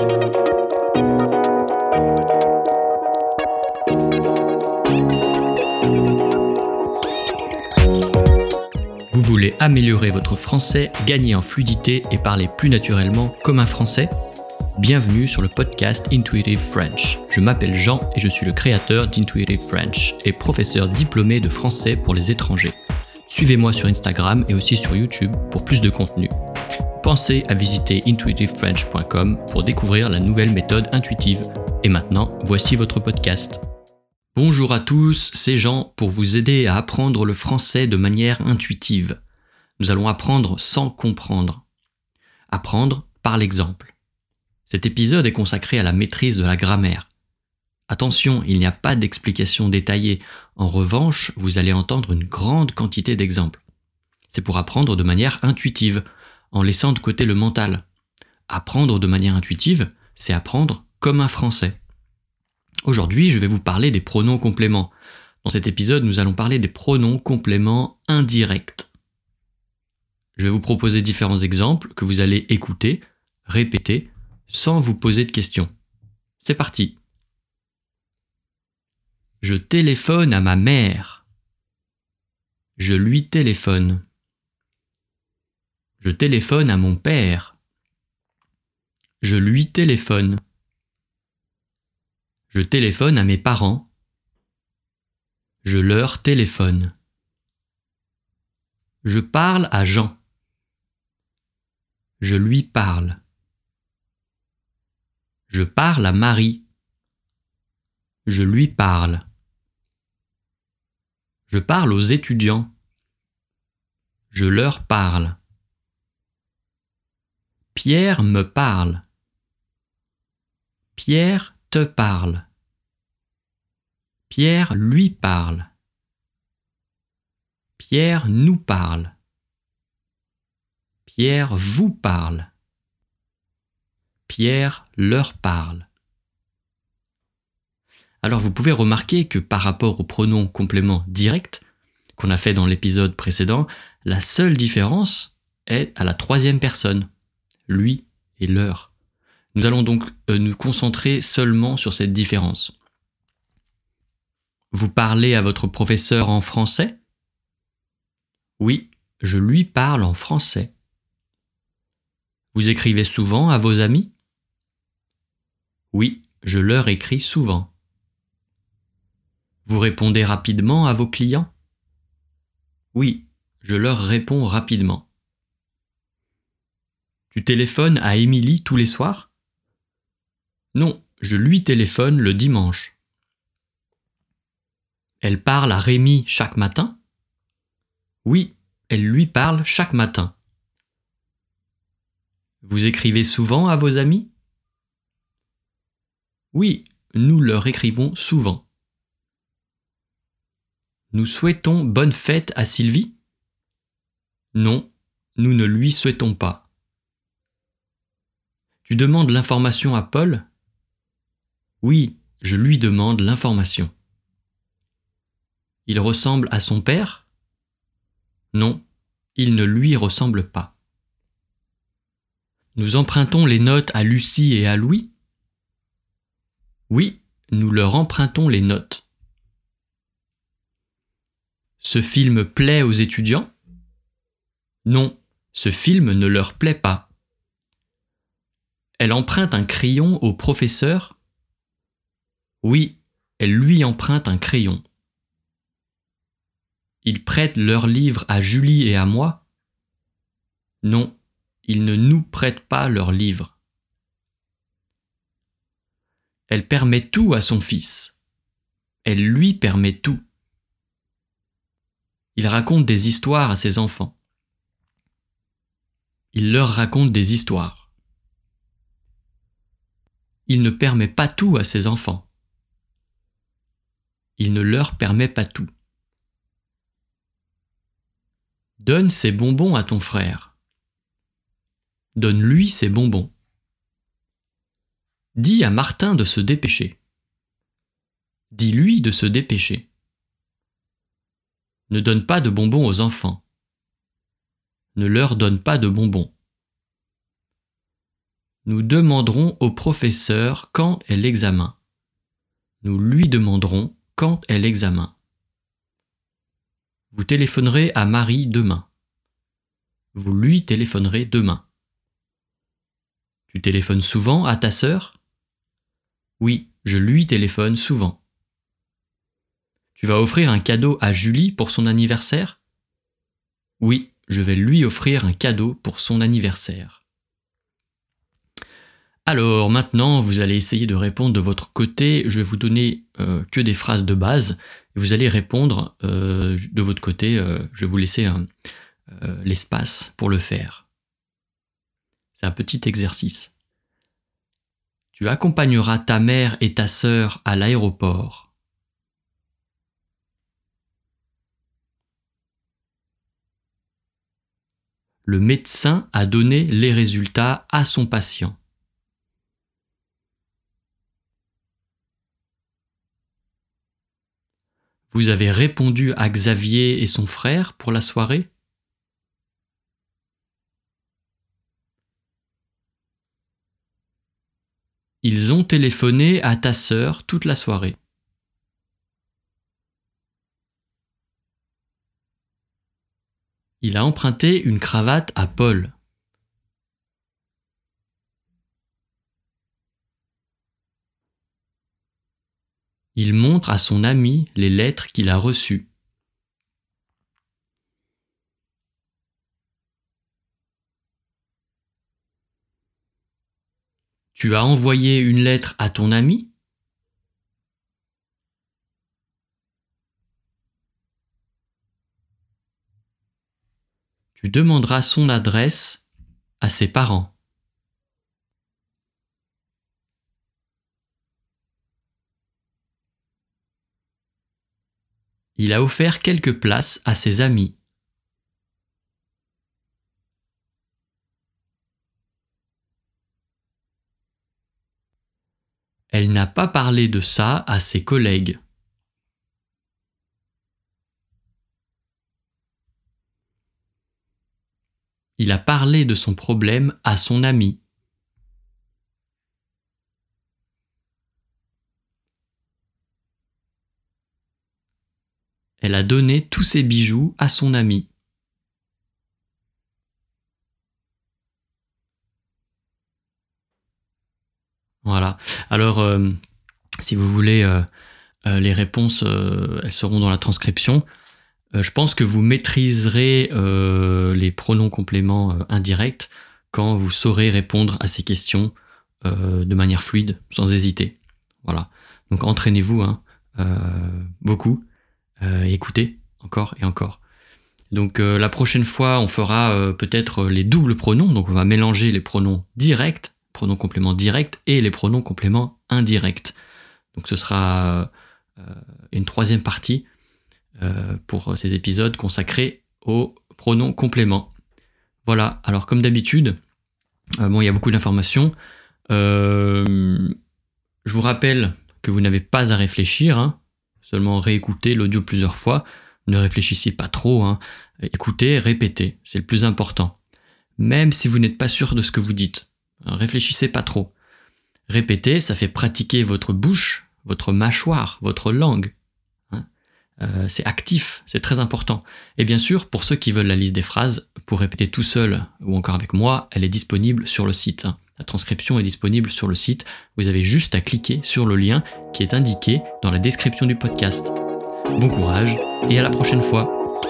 Vous voulez améliorer votre français, gagner en fluidité et parler plus naturellement comme un français? Bienvenue sur le podcast Intuitive French. Je m'appelle Jean et je suis le créateur d'Intuitive French et professeur diplômé de français pour les étrangers. Suivez-moi sur Instagram et aussi sur YouTube pour plus de contenu. Pensez à visiter intuitivefrench.com pour découvrir la nouvelle méthode intuitive. Et maintenant, voici votre podcast. Bonjour à tous, c'est Jean pour vous aider à apprendre le français de manière intuitive. Nous allons apprendre sans comprendre. Apprendre par l'exemple. Cet épisode est consacré à la maîtrise de la grammaire. Attention, il n'y a pas d'explication détaillée. En revanche, vous allez entendre une grande quantité d'exemples. C'est pour apprendre de manière intuitive, en laissant de côté le mental. Apprendre de manière intuitive, c'est apprendre comme un français. Aujourd'hui, je vais vous parler des pronoms compléments. Dans cet épisode, nous allons parler des pronoms compléments indirects. Je vais vous proposer différents exemples que vous allez écouter, répéter, sans vous poser de questions. C'est parti. Je téléphone à ma mère. Je lui téléphone. Je téléphone à mon père. Je lui téléphone. Je téléphone à mes parents. Je leur téléphone. Je parle à Jean. Je lui parle. Je parle à Marie. Je lui parle. Je parle aux étudiants. Je leur parle. Pierre me parle. Pierre te parle. Pierre lui parle. Pierre nous parle. Pierre vous parle. Pierre leur parle. Alors vous pouvez remarquer que par rapport au pronom complément direct qu'on a fait dans l'épisode précédent, la seule différence est à la troisième personne, lui et leur. Nous allons donc euh, nous concentrer seulement sur cette différence. Vous parlez à votre professeur en français? Oui, je lui parle en français. Vous écrivez souvent à vos amis? Oui, je leur écris souvent. Vous répondez rapidement à vos clients? Oui, je leur réponds rapidement. Tu téléphones à Émilie tous les soirs? Non, je lui téléphone le dimanche. Elle parle à Rémi chaque matin? Oui, elle lui parle chaque matin. Vous écrivez souvent à vos amis? Oui, nous leur écrivons souvent. Nous souhaitons bonne fête à Sylvie? Non, nous ne lui souhaitons pas. Tu demandes l'information à Paul? Oui, je lui demande l'information. Il ressemble à son père? Non, il ne lui ressemble pas. Nous empruntons les notes à Lucie et à Louis? Oui, nous leur empruntons les notes. Ce film plaît aux étudiants? Non, ce film ne leur plaît pas. Elle emprunte un crayon au professeur? Oui, elle lui emprunte un crayon. Ils prêtent leurs livres à Julie et à moi? Non, ils ne nous prêtent pas leurs livres. Elle permet tout à son fils. Elle lui permet tout. Il raconte des histoires à ses enfants. Il leur raconte des histoires. Il ne permet pas tout à ses enfants il ne leur permet pas tout. Donne ses bonbons à ton frère. Donne-lui ses bonbons. Dis à Martin de se dépêcher. Dis-lui de se dépêcher. Ne donne pas de bonbons aux enfants. Ne leur donne pas de bonbons. Nous demanderons au professeur quand est l'examen. Nous lui demanderons quand est l'examen. Vous téléphonerez à Marie demain. Vous lui téléphonerez demain. Tu téléphones souvent à ta sœur? Oui, je lui téléphone souvent. Tu vas offrir un cadeau à Julie pour son anniversaire? Oui, je vais lui offrir un cadeau pour son anniversaire. Alors maintenant, vous allez essayer de répondre de votre côté. Je vais vous donner euh, que des phrases de base. vous allez répondre euh, de votre côté. Euh, je vais vous laisser l'espace pour le faire. C'est un petit exercice. Tu accompagneras ta mère et ta sœur à l'aéroport. Le médecin a donné les résultats à son patient. Vous avez répondu à Xavier et son frère pour la soirée? Ils ont téléphoné à ta sœur toute la soirée. Il a emprunté une cravate à Paul. Il montre à son ami les lettres qu'il a reçues. Tu as envoyé une lettre à ton ami? Tu demanderas son adresse à ses parents. Il a offert quelques places à ses amis. Elle n'a pas parlé de ça à ses collègues. Il a parlé de son problème à son ami. Elle a donné tous ses bijoux à son ami. Voilà. Alors, euh, si vous voulez, euh, euh, les réponses, elles seront dans la transcription. je pense que vous maîtriserez les pronoms compléments indirects quand vous saurez répondre à ces questions de manière fluide, sans hésiter. Voilà. Donc entraînez-vous hein, beaucoup, écoutez encore et encore. Donc la prochaine fois, on fera peut-être les doubles pronoms. Donc on va mélanger les pronoms directs pronoms compléments directs et les pronoms compléments indirects. Donc ce sera euh, une troisième partie euh, pour ces épisodes consacrés aux pronoms compléments. Voilà, alors comme d'habitude, euh, bon, il y a beaucoup d'informations. je vous rappelle que vous n'avez pas à réfléchir, hein. Seulement réécouter l'audio plusieurs fois. Ne réfléchissez pas trop, hein. écoutez, répétez, c'est le plus important. Même si vous n'êtes pas sûr de ce que vous dites. Réfléchissez pas trop. Répétez, ça fait pratiquer votre bouche, votre mâchoire, votre langue. Hein. Euh, c'est actif, c'est très important. Et bien sûr, pour ceux qui veulent la liste des phrases, pour répéter tout seul ou encore avec moi, elle est disponible sur le site. Hein. La transcription est disponible sur le site. Vous avez juste à cliquer sur le lien qui est indiqué dans la description du podcast. Bon courage et à la prochaine fois.